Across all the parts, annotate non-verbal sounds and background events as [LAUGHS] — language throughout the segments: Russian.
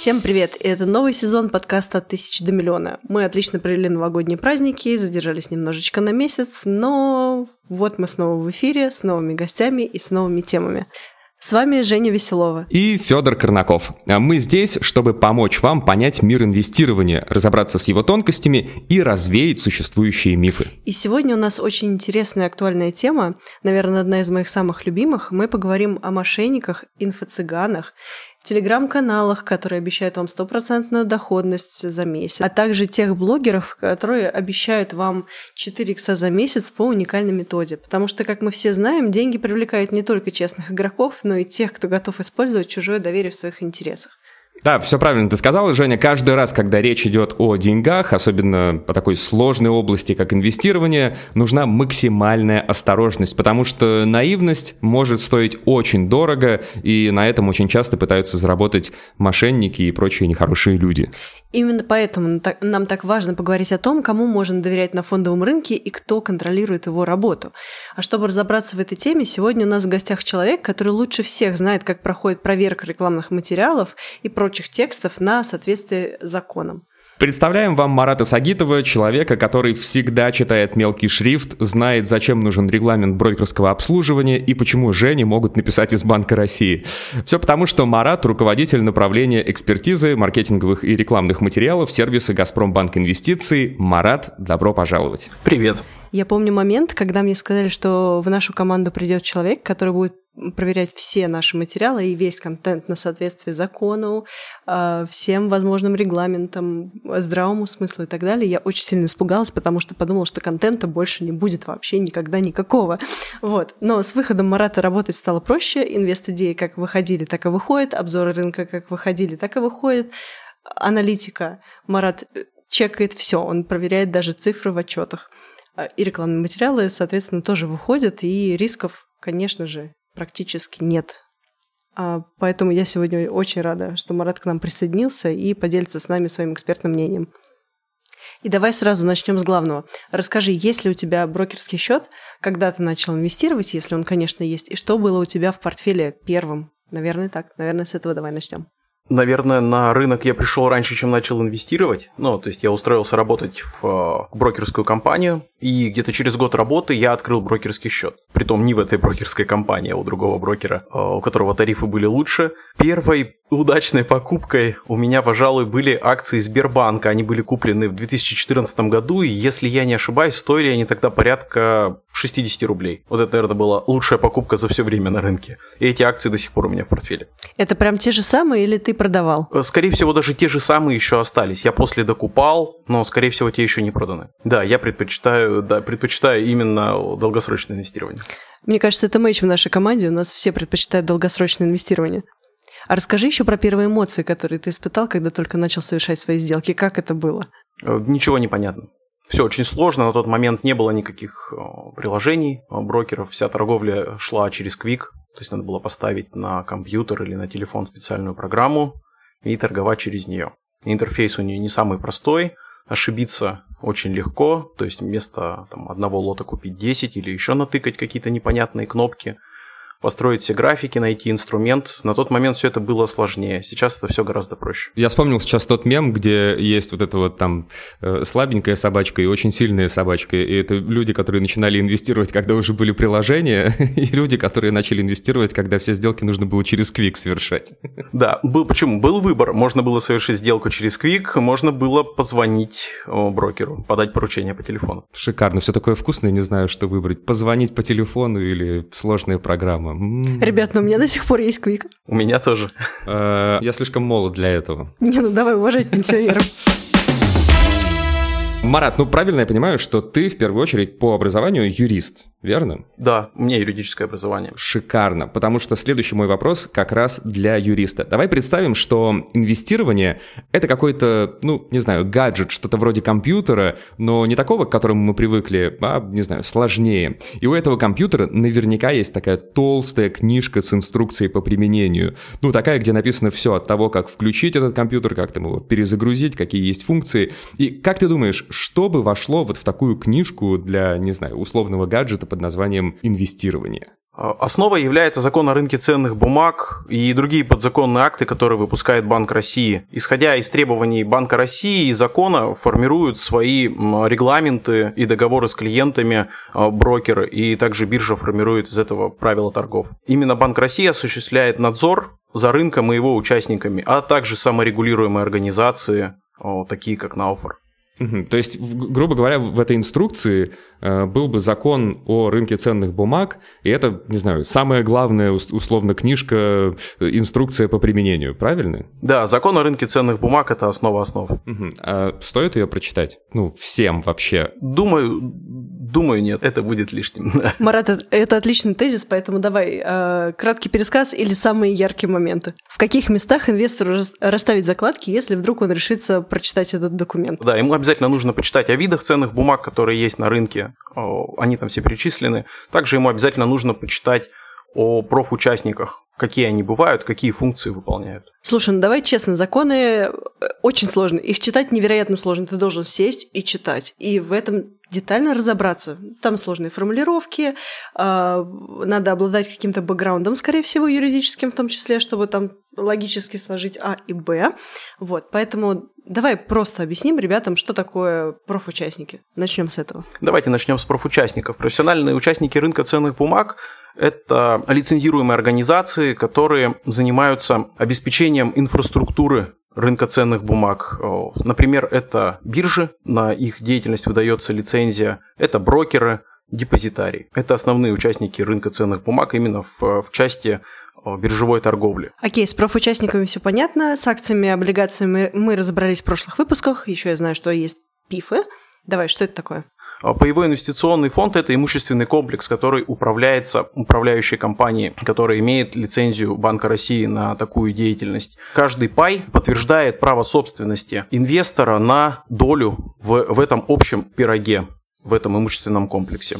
Всем привет! Это новый сезон подкаста «От тысячи до миллиона». Мы отлично провели новогодние праздники, задержались немножечко на месяц, но вот мы снова в эфире с новыми гостями и с новыми темами. С вами Женя Веселова. И Федор Корнаков. А Мы здесь, чтобы помочь вам понять мир инвестирования, разобраться с его тонкостями и развеять существующие мифы. И сегодня у нас очень интересная и актуальная тема, наверное, одна из моих самых любимых. Мы поговорим о мошенниках, инфо-цыганах телеграм-каналах, которые обещают вам стопроцентную доходность за месяц, а также тех блогеров, которые обещают вам 4 икса за месяц по уникальной методе. Потому что, как мы все знаем, деньги привлекают не только честных игроков, но и тех, кто готов использовать чужое доверие в своих интересах. Да, все правильно ты сказал, Женя. Каждый раз, когда речь идет о деньгах, особенно по такой сложной области, как инвестирование, нужна максимальная осторожность, потому что наивность может стоить очень дорого, и на этом очень часто пытаются заработать мошенники и прочие нехорошие люди. Именно поэтому нам так важно поговорить о том, кому можно доверять на фондовом рынке и кто контролирует его работу. А чтобы разобраться в этой теме, сегодня у нас в гостях человек, который лучше всех знает, как проходит проверка рекламных материалов и прочих текстов на соответствие законам. Представляем вам Марата Сагитова, человека, который всегда читает мелкий шрифт, знает, зачем нужен регламент брокерского обслуживания и почему Жене могут написать из Банка России. Все потому, что Марат – руководитель направления экспертизы, маркетинговых и рекламных материалов сервиса «Газпромбанк Инвестиции». Марат, добро пожаловать. Привет. Я помню момент, когда мне сказали, что в нашу команду придет человек, который будет проверять все наши материалы и весь контент на соответствие закону, а, всем возможным регламентам, здравому смыслу и так далее. Я очень сильно испугалась, потому что подумала, что контента больше не будет вообще никогда никакого. Вот. Но с выходом Марата работать стало проще. Инвест-идеи как выходили, так и выходят. Обзоры рынка как выходили, так и выходят. Аналитика. Марат э, чекает все, он проверяет даже цифры в отчетах. А, и рекламные материалы, соответственно, тоже выходят, и рисков, конечно же, практически нет. А, поэтому я сегодня очень рада, что Марат к нам присоединился и поделится с нами своим экспертным мнением. И давай сразу начнем с главного. Расскажи, есть ли у тебя брокерский счет, когда ты начал инвестировать, если он, конечно, есть, и что было у тебя в портфеле первым? Наверное, так. Наверное, с этого давай начнем. Наверное, на рынок я пришел раньше, чем начал инвестировать. Ну, то есть я устроился работать в э, брокерскую компанию, и где-то через год работы я открыл брокерский счет. Притом не в этой брокерской компании, а у другого брокера, э, у которого тарифы были лучше. Первой удачной покупкой у меня, пожалуй, были акции Сбербанка. Они были куплены в 2014 году, и, если я не ошибаюсь, стоили они тогда порядка 60 рублей. Вот это, наверное, была лучшая покупка за все время на рынке. И эти акции до сих пор у меня в портфеле. Это прям те же самые или ты продавал? Э, скорее всего, даже те же самые еще остались. Я после докупал, но, скорее всего, те еще не проданы. Да, я предпочитаю, да, предпочитаю именно долгосрочное инвестирование. Мне кажется, это мэч в нашей команде. У нас все предпочитают долгосрочное инвестирование. А расскажи еще про первые эмоции, которые ты испытал, когда только начал совершать свои сделки. Как это было? Э, ничего не понятно. Все очень сложно, на тот момент не было никаких э, приложений э, брокеров, вся торговля шла через Quick, то есть надо было поставить на компьютер или на телефон специальную программу и торговать через нее. Интерфейс у нее не самый простой, ошибиться очень легко, то есть вместо там, одного лота купить 10 или еще натыкать какие-то непонятные кнопки – построить все графики, найти инструмент. На тот момент все это было сложнее. Сейчас это все гораздо проще. Я вспомнил сейчас тот мем, где есть вот эта вот там э, слабенькая собачка и очень сильная собачка. И это люди, которые начинали инвестировать, когда уже были приложения, [LAUGHS] и люди, которые начали инвестировать, когда все сделки нужно было через Quick совершать. Да, был, почему? Был выбор. Можно было совершить сделку через Quick, можно было позвонить брокеру, подать поручение по телефону. Шикарно, все такое вкусное, не знаю, что выбрать. Позвонить по телефону или сложная мама. Ребят, ну у меня до сих пор есть квик. У меня тоже. Э, я слишком молод для этого. Не, ну давай уважать пенсионеров. Марат, ну правильно я понимаю, что ты в первую очередь по образованию юрист, верно? Да, у меня юридическое образование. Шикарно, потому что следующий мой вопрос как раз для юриста. Давай представим, что инвестирование — это какой-то, ну, не знаю, гаджет, что-то вроде компьютера, но не такого, к которому мы привыкли, а, не знаю, сложнее. И у этого компьютера наверняка есть такая толстая книжка с инструкцией по применению. Ну, такая, где написано все от того, как включить этот компьютер, как там его перезагрузить, какие есть функции. И как ты думаешь, что бы вошло вот в такую книжку для, не знаю, условного гаджета под названием инвестирование? А, основой является закон о рынке ценных бумаг и другие подзаконные акты, которые выпускает Банк России. Исходя из требований Банка России и закона, формируют свои регламенты и договоры с клиентами а, брокеры, и также биржа формирует из этого правила торгов. Именно Банк России осуществляет надзор за рынком и его участниками, а также саморегулируемые организации, такие как Науфор. Угу. То есть, в, грубо говоря, в этой инструкции э, был бы закон о рынке ценных бумаг, и это, не знаю, самая главная, условно, книжка, э, инструкция по применению, правильно? Да, закон о рынке ценных бумаг – это основа основ. Угу. А стоит ее прочитать? Ну, всем вообще? Думаю, думаю, нет, это будет лишним. [LAUGHS] Марат, это отличный тезис, поэтому давай э, краткий пересказ или самые яркие моменты. В каких местах инвестору расставить закладки, если вдруг он решится прочитать этот документ? Да, ему обязательно обязательно нужно почитать о видах ценных бумаг, которые есть на рынке. Они там все перечислены. Также ему обязательно нужно почитать о профучастниках, какие они бывают, какие функции выполняют. Слушай, ну давай честно, законы э, очень сложны. Их читать невероятно сложно. Ты должен сесть и читать. И в этом детально разобраться. Там сложные формулировки, а, надо обладать каким-то бэкграундом, скорее всего, юридическим в том числе, чтобы там логически сложить А и Б. Вот, поэтому давай просто объясним ребятам, что такое профучастники. Начнем с этого. Давайте начнем с профучастников. Профессиональные участники рынка ценных бумаг – это лицензируемые организации, которые занимаются обеспечением инфраструктуры рынка ценных бумаг. Например, это биржи, на их деятельность выдается лицензия, это брокеры, депозитарии. Это основные участники рынка ценных бумаг именно в, в части биржевой торговли. Окей, с профучастниками все понятно. С акциями, облигациями мы разобрались в прошлых выпусках. Еще я знаю, что есть пифы. Давай, что это такое? А, Паевой инвестиционный фонд – это имущественный комплекс, который управляется управляющей компанией, которая имеет лицензию Банка России на такую деятельность. Каждый пай подтверждает право собственности инвестора на долю в, в этом общем пироге, в этом имущественном комплексе.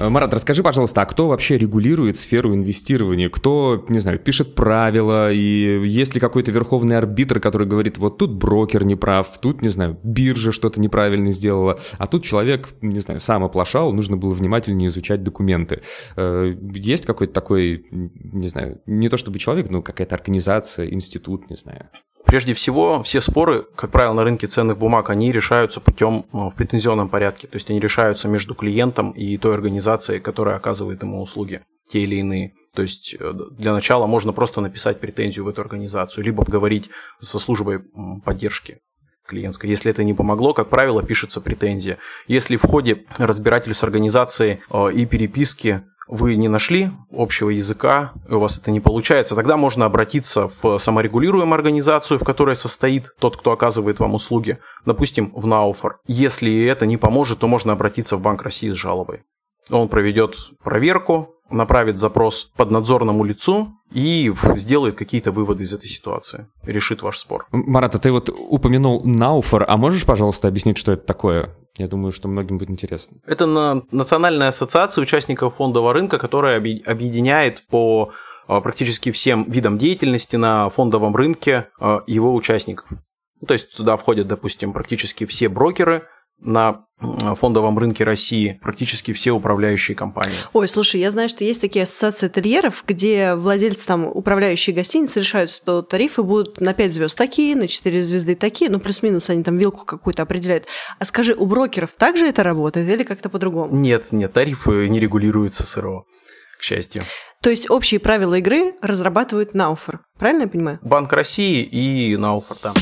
Э, Марат, расскажи, пожалуйста, а кто вообще регулирует сферу инвестирования? Кто, не знаю, пишет правила? И есть ли какой-то верховный арбитр, который говорит, вот тут брокер не прав, тут, не знаю, биржа что-то неправильно сделала, а тут человек, не знаю, сам оплошал, нужно было внимательнее изучать документы. Э, есть какой-то такой, не знаю, не то чтобы человек, но какая-то организация, институт, не знаю? Прежде всего, все споры, как правило, на рынке ценных бумаг, они решаются путем э, в претензионном порядке. То есть они решаются между клиентом и той организацией, которая оказывает ему услуги, те или иные. То есть э, для начала можно просто написать претензию в эту организацию, либо поговорить со службой поддержки клиентской. Если это не помогло, как правило, пишется претензия. Если в ходе разбирательств с организацией э, и переписки вы не нашли общего языка, у вас это не получается, тогда можно обратиться в саморегулируемую организацию, в которой состоит тот, кто оказывает вам услуги, допустим, в Науфор. Если это не поможет, то можно обратиться в Банк России с жалобой. Он проведет проверку, направит запрос поднадзорному лицу и сделает какие-то выводы из этой ситуации, решит ваш спор. Марат, а ты вот упомянул Науфор, а можешь, пожалуйста, объяснить, что это такое? Я думаю, что многим будет интересно. Это на Национальная ассоциация участников фондового рынка, которая объединяет по а, практически всем видам деятельности на фондовом рынке а, его участников. То есть туда входят, допустим, практически все брокеры, на фондовом рынке России практически все управляющие компании. Ой, слушай, я знаю, что есть такие ассоциации ательеров, где владельцы там, управляющие гостиницы решают, что тарифы будут на 5 звезд такие, на 4 звезды такие, ну плюс-минус они там вилку какую-то определяют. А скажи, у брокеров также это работает или как-то по-другому? Нет, нет, тарифы не регулируются СРО, к счастью. То есть общие правила игры разрабатывают Науфор, правильно я понимаю? Банк России и Науфор, да.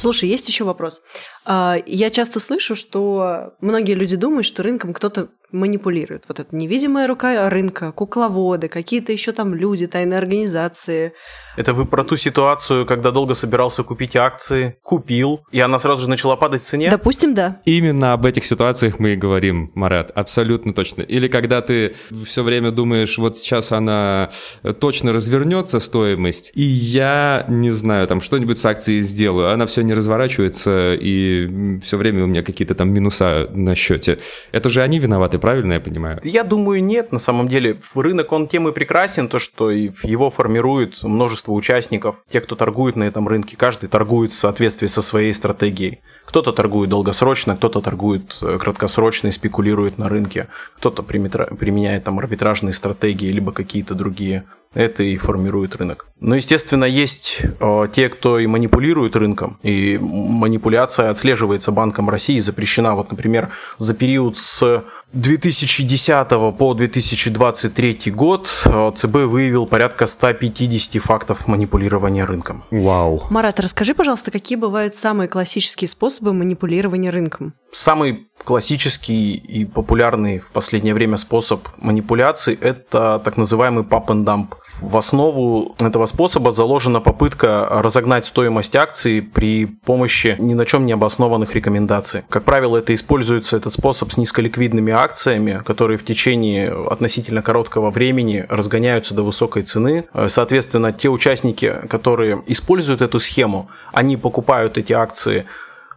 Слушай, есть еще вопрос. А, я часто слышу, что многие люди думают, что рынком кто-то манипулирует. Вот эта невидимая рука рынка, кукловоды, какие-то еще там люди, тайные организации. Это вы про ту ситуацию, когда долго собирался купить акции, купил, и она сразу же начала падать в цене? Допустим, да. Именно об этих ситуациях мы и говорим, Марат, абсолютно точно. Или когда ты все время думаешь, вот сейчас она точно развернется, стоимость, и я, не знаю, там что-нибудь с акцией сделаю, она все не разворачивается, и все время у меня какие-то там минуса на счете. Это же они виноваты, правильно я понимаю? Я думаю, нет. На самом деле рынок, он тем и прекрасен, то, что его формирует множество участников. Те, кто торгует на этом рынке, каждый торгует в соответствии со своей стратегией. Кто-то торгует долгосрочно, кто-то торгует э, краткосрочно и спекулирует на рынке, кто-то применяет там арбитражные стратегии, либо какие-то другие это и формирует рынок. Но, естественно, есть э, те, кто и манипулирует рынком, и манипуляция отслеживается Банком России, запрещена. Вот, например, за период с 2010 по 2023 год э, ЦБ выявил порядка 150 фактов манипулирования рынком. Вау. Марат, расскажи, пожалуйста, какие бывают самые классические способы манипулирования рынком? Самый классический и популярный в последнее время способ манипуляции – это так называемый pump and dump. В основу этого способа заложена попытка разогнать стоимость акций при помощи ни на чем не обоснованных рекомендаций. Как правило, это используется этот способ с низколиквидными акциями, которые в течение относительно короткого времени разгоняются до высокой цены. Соответственно, те участники, которые используют эту схему, они покупают эти акции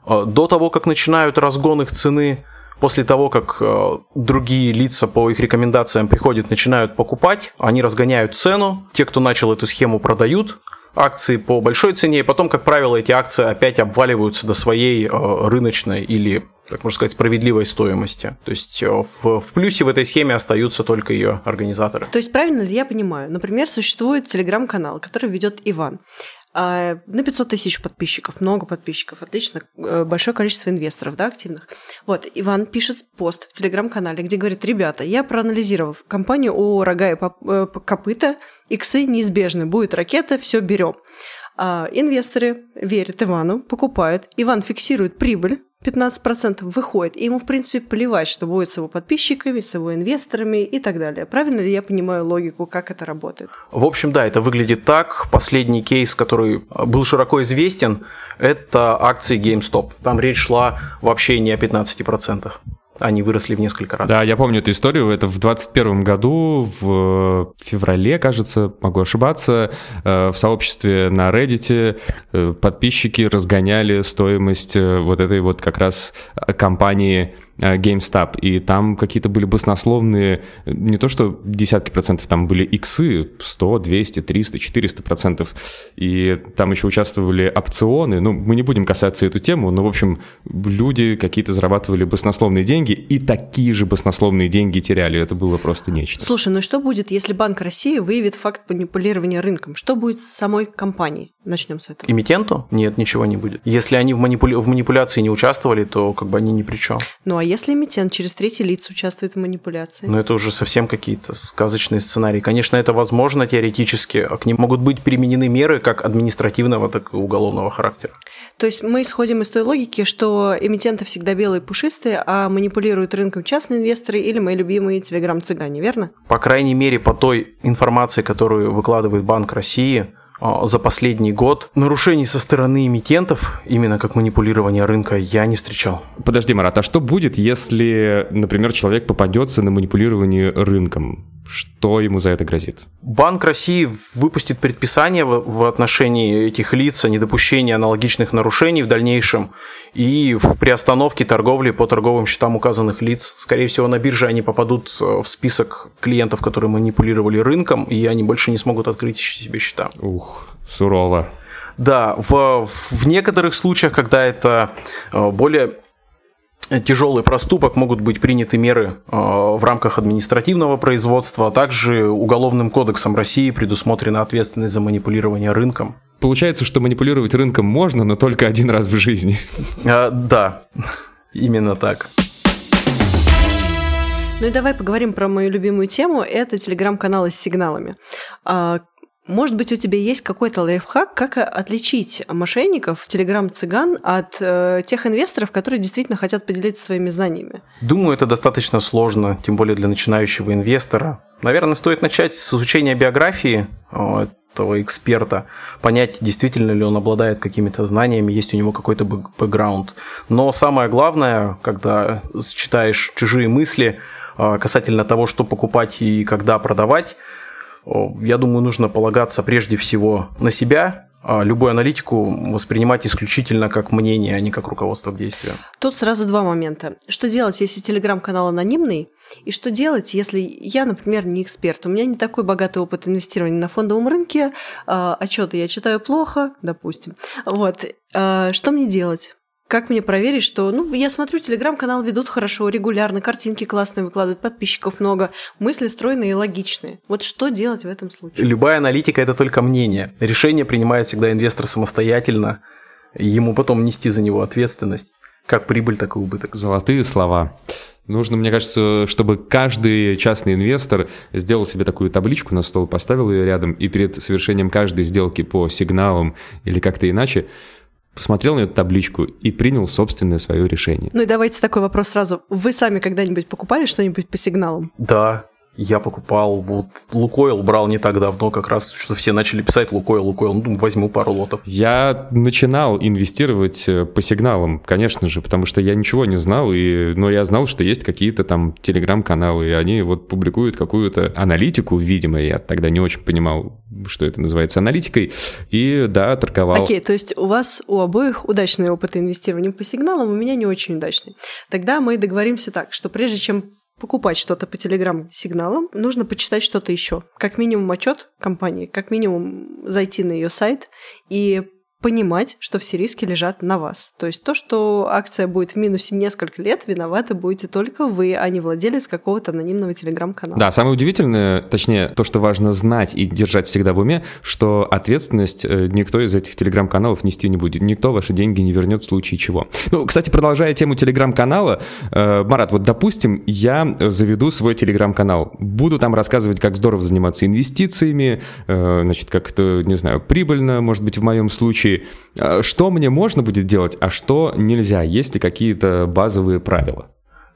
до того, как начинают разгон их цены, после того, как э, другие лица по их рекомендациям приходят, начинают покупать, они разгоняют цену, те, кто начал эту схему, продают акции по большой цене, и потом, как правило, эти акции опять обваливаются до своей э, рыночной или так можно сказать, справедливой стоимости. То есть э, в, в плюсе в этой схеме остаются только ее организаторы. То есть правильно ли я понимаю? Например, существует телеграм-канал, который ведет Иван. А, на 500 тысяч подписчиков, много подписчиков, отлично, э, большое количество инвесторов, да, активных. Вот, Иван пишет пост в телеграм-канале, где говорит, ребята, я проанализировал компанию о рога и э, копыта, иксы неизбежны, будет ракета, все берем. А инвесторы верят Ивану, покупают, Иван фиксирует прибыль, 15% выходит, и ему, в принципе, плевать, что будет с его подписчиками, с его инвесторами и так далее. Правильно ли я понимаю логику, как это работает? В общем, да, это выглядит так. Последний кейс, который был широко известен, это акции GameStop. Там речь шла вообще не о 15% они выросли в несколько раз. Да, я помню эту историю. Это в 2021 году, в феврале, кажется, могу ошибаться, э, в сообществе на Reddit э, подписчики разгоняли стоимость э, вот этой вот как раз компании GameStop, и там какие-то были баснословные, не то что десятки процентов, там были иксы 100, 200, 300, 400 процентов, и там еще участвовали опционы, ну, мы не будем касаться эту тему, но, в общем, люди какие-то зарабатывали баснословные деньги, и такие же баснословные деньги теряли, это было просто нечто. Слушай, ну что будет, если Банк России выявит факт манипулирования рынком? Что будет с самой компанией? Начнем с этого. Эмитенту? Нет, ничего не будет. Если они в, манипуля... в манипуляции не участвовали, то как бы они ни при чем. Ну, а если эмитент через третий лиц участвует в манипуляции? Ну, это уже совсем какие-то сказочные сценарии. Конечно, это возможно теоретически. А к ним могут быть применены меры как административного, так и уголовного характера. То есть мы исходим из той логики, что эмитенты всегда белые пушистые, а манипулируют рынком частные инвесторы или мои любимые телеграм-цыгане, верно? По крайней мере, по той информации, которую выкладывает Банк России, за последний год. Нарушений со стороны эмитентов, именно как манипулирование рынка, я не встречал. Подожди, Марат, а что будет, если, например, человек попадется на манипулирование рынком? Что ему за это грозит? Банк России выпустит предписание в отношении этих лиц о недопущении аналогичных нарушений в дальнейшем и в приостановке торговли по торговым счетам указанных лиц. Скорее всего, на бирже они попадут э, в список клиентов, которые манипулировали рынком, и они больше не смогут открыть себе счета. Ух, сурово. Да, в, в некоторых случаях, когда это э, более тяжелый проступок могут быть приняты меры э, в рамках административного производства, а также Уголовным кодексом России предусмотрена ответственность за манипулирование рынком. Получается, что манипулировать рынком можно, но только один раз в жизни. А, да, именно так. Ну и давай поговорим про мою любимую тему. Это телеграм-каналы с сигналами. Может быть, у тебя есть какой-то лайфхак, как отличить мошенников, телеграм-цыган от э, тех инвесторов, которые действительно хотят поделиться своими знаниями? Думаю, это достаточно сложно, тем более для начинающего инвестора. Наверное, стоит начать с изучения биографии этого эксперта, понять, действительно ли он обладает какими-то знаниями, есть у него какой-то бэкграунд. Но самое главное, когда читаешь чужие мысли э, касательно того, что покупать и когда продавать, я думаю, нужно полагаться прежде всего на себя, а, любую аналитику воспринимать исключительно как мнение, а не как руководство к действию. Тут сразу два момента. Что делать, если телеграм-канал анонимный? И что делать, если я, например, не эксперт? У меня не такой богатый опыт инвестирования на фондовом рынке, а, отчеты я читаю плохо, допустим. Вот. А, что мне делать? Как мне проверить, что, ну, я смотрю, телеграм-канал ведут хорошо, регулярно, картинки классные выкладывают, подписчиков много, мысли стройные и логичные. Вот что делать в этом случае? Любая аналитика – это только мнение. Решение принимает всегда инвестор самостоятельно, ему потом нести за него ответственность, как прибыль, так и убыток. Золотые слова. Нужно, мне кажется, чтобы каждый частный инвестор сделал себе такую табличку на стол, поставил ее рядом, и перед совершением каждой сделки по сигналам или как-то иначе посмотрел на эту табличку и принял собственное свое решение. Ну и давайте такой вопрос сразу. Вы сами когда-нибудь покупали что-нибудь по сигналам? Да, я покупал, вот Лукойл брал не так давно, как раз, что все начали писать Лукойл, Лукойл, ну, возьму пару лотов. Я начинал инвестировать э, по сигналам, конечно же, потому что я ничего не знал, и, но я знал, что есть какие-то там телеграм-каналы, и они вот публикуют какую-то аналитику, видимо, я тогда не очень понимал, что это называется аналитикой, и да, торговал. Окей, okay, то есть у вас у обоих удачный опыт инвестирования по сигналам, у меня не очень удачный. Тогда мы договоримся так, что прежде чем покупать что-то по телеграм-сигналам, нужно почитать что-то еще. Как минимум отчет компании, как минимум зайти на ее сайт и понимать, что все риски лежат на вас. То есть то, что акция будет в минусе несколько лет, виноваты будете только вы, а не владелец какого-то анонимного телеграм-канала. Да, самое удивительное, точнее, то, что важно знать и держать всегда в уме, что ответственность э, никто из этих телеграм-каналов нести не будет. Никто ваши деньги не вернет в случае чего. Ну, кстати, продолжая тему телеграм-канала, э, Марат, вот допустим, я заведу свой телеграм-канал. Буду там рассказывать, как здорово заниматься инвестициями, э, значит, как это, не знаю, прибыльно, может быть, в моем случае, Э, что мне можно будет делать, а что нельзя? Есть ли какие-то базовые правила?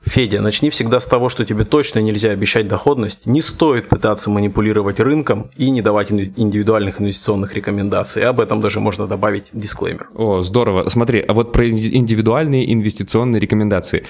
Федя, начни всегда с того, что тебе точно нельзя обещать доходность. Не стоит пытаться манипулировать рынком и не давать индивидуальных инвестиционных рекомендаций. Об этом даже можно добавить дисклеймер. О, здорово. Смотри, а вот про индивидуальные инвестиционные рекомендации.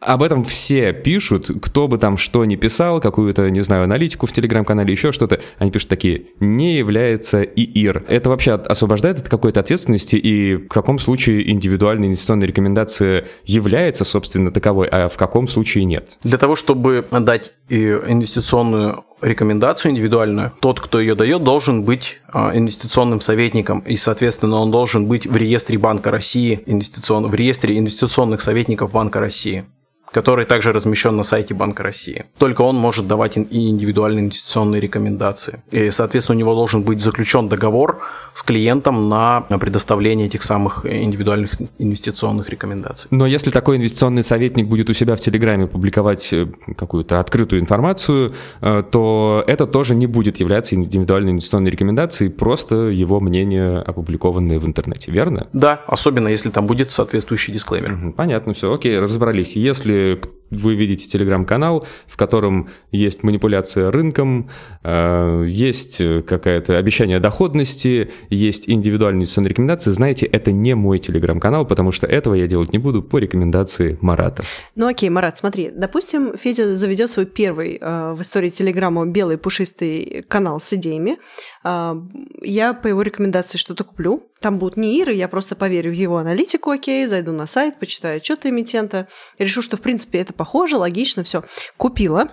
Об этом все пишут, кто бы там что ни писал, какую-то, не знаю, аналитику в телеграм-канале, еще что-то. Они пишут такие, не является ИИР. Это вообще освобождает от какой-то ответственности и в каком случае индивидуальная инвестиционная рекомендация является, собственно, таковой, а в каком случае нет? Для того, чтобы дать инвестиционную рекомендацию индивидуальную, тот, кто ее дает, должен быть а, инвестиционным советником, и, соответственно, он должен быть в реестре Банка России, инвестицион... в реестре инвестиционных советников Банка России который также размещен на сайте Банка России. Только он может давать и индивидуальные инвестиционные рекомендации. И, соответственно, у него должен быть заключен договор с клиентом на предоставление этих самых индивидуальных инвестиционных рекомендаций. Но если такой инвестиционный советник будет у себя в Телеграме публиковать э, какую-то открытую информацию, э, то это тоже не будет являться индивидуальной инвестиционной рекомендацией, просто его мнение, опубликованное в интернете, верно? Да, особенно если там будет соответствующий дисклеймер. Понятно, все, окей, разобрались. Если если вы видите телеграм-канал, в котором есть манипуляция рынком, э, есть какое-то обещание доходности, есть индивидуальные инвестиционные рекомендации, знаете, это не мой телеграм-канал, потому что этого я делать не буду по рекомендации Марата. Ну окей, Марат, смотри, допустим, Федя заведет свой первый э, в истории телеграма белый пушистый канал с идеями. Э, я по его рекомендации что-то куплю, там будут не Иры, я просто поверю в его аналитику, окей, зайду на сайт, почитаю отчеты эмитента, решу, что, в принципе, это похоже, логично, все. Купила,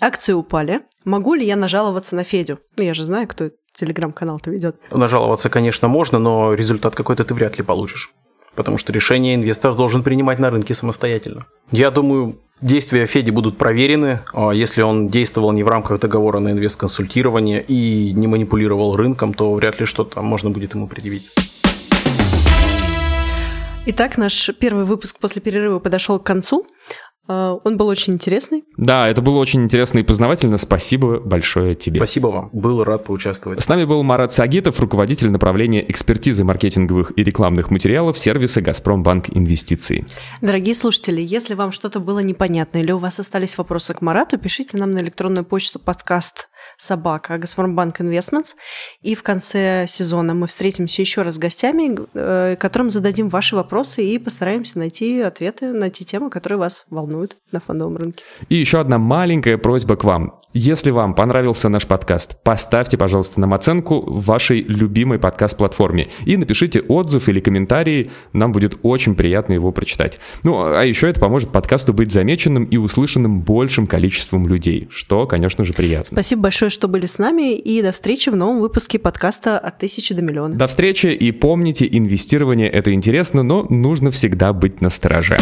акции упали. Могу ли я нажаловаться на Федю? Ну, я же знаю, кто телеграм-канал-то ведет. Нажаловаться, конечно, можно, но результат какой-то ты вряд ли получишь. Потому что решение инвестор должен принимать на рынке самостоятельно. Я думаю, действия Феди будут проверены, а если он действовал не в рамках договора на инвестконсультирование и не манипулировал рынком, то вряд ли что-то можно будет ему предъявить. Итак, наш первый выпуск после перерыва подошел к концу. А, он был очень интересный. Да, это было очень интересно и познавательно. Спасибо большое тебе. Спасибо вам. Был рад поучаствовать. С нами был Марат Сагитов, руководитель направления экспертизы маркетинговых и рекламных материалов сервиса «Газпромбанк Инвестиции». Дорогие слушатели, если вам что-то было непонятно или у вас остались вопросы к Марату, пишите нам на электронную почту подкаст собака Газпромбанк Инвестментс. И в конце сезона мы встретимся еще раз с гостями, э, которым зададим ваши вопросы и постараемся найти ответы на те темы, которые вас волнуют. Волнуют на фондовом рынке. И еще одна маленькая просьба к вам. Если вам понравился наш подкаст, поставьте, пожалуйста, нам оценку в вашей любимой подкаст-платформе и напишите отзыв или комментарий, нам будет очень приятно его прочитать. Ну, а еще это поможет подкасту быть замеченным и услышанным большим количеством людей, что, конечно же, приятно. Спасибо большое, что были с нами, и до встречи в новом выпуске подкаста «От тысячи до миллиона». До встречи, и помните, инвестирование — это интересно, но нужно всегда быть на страже.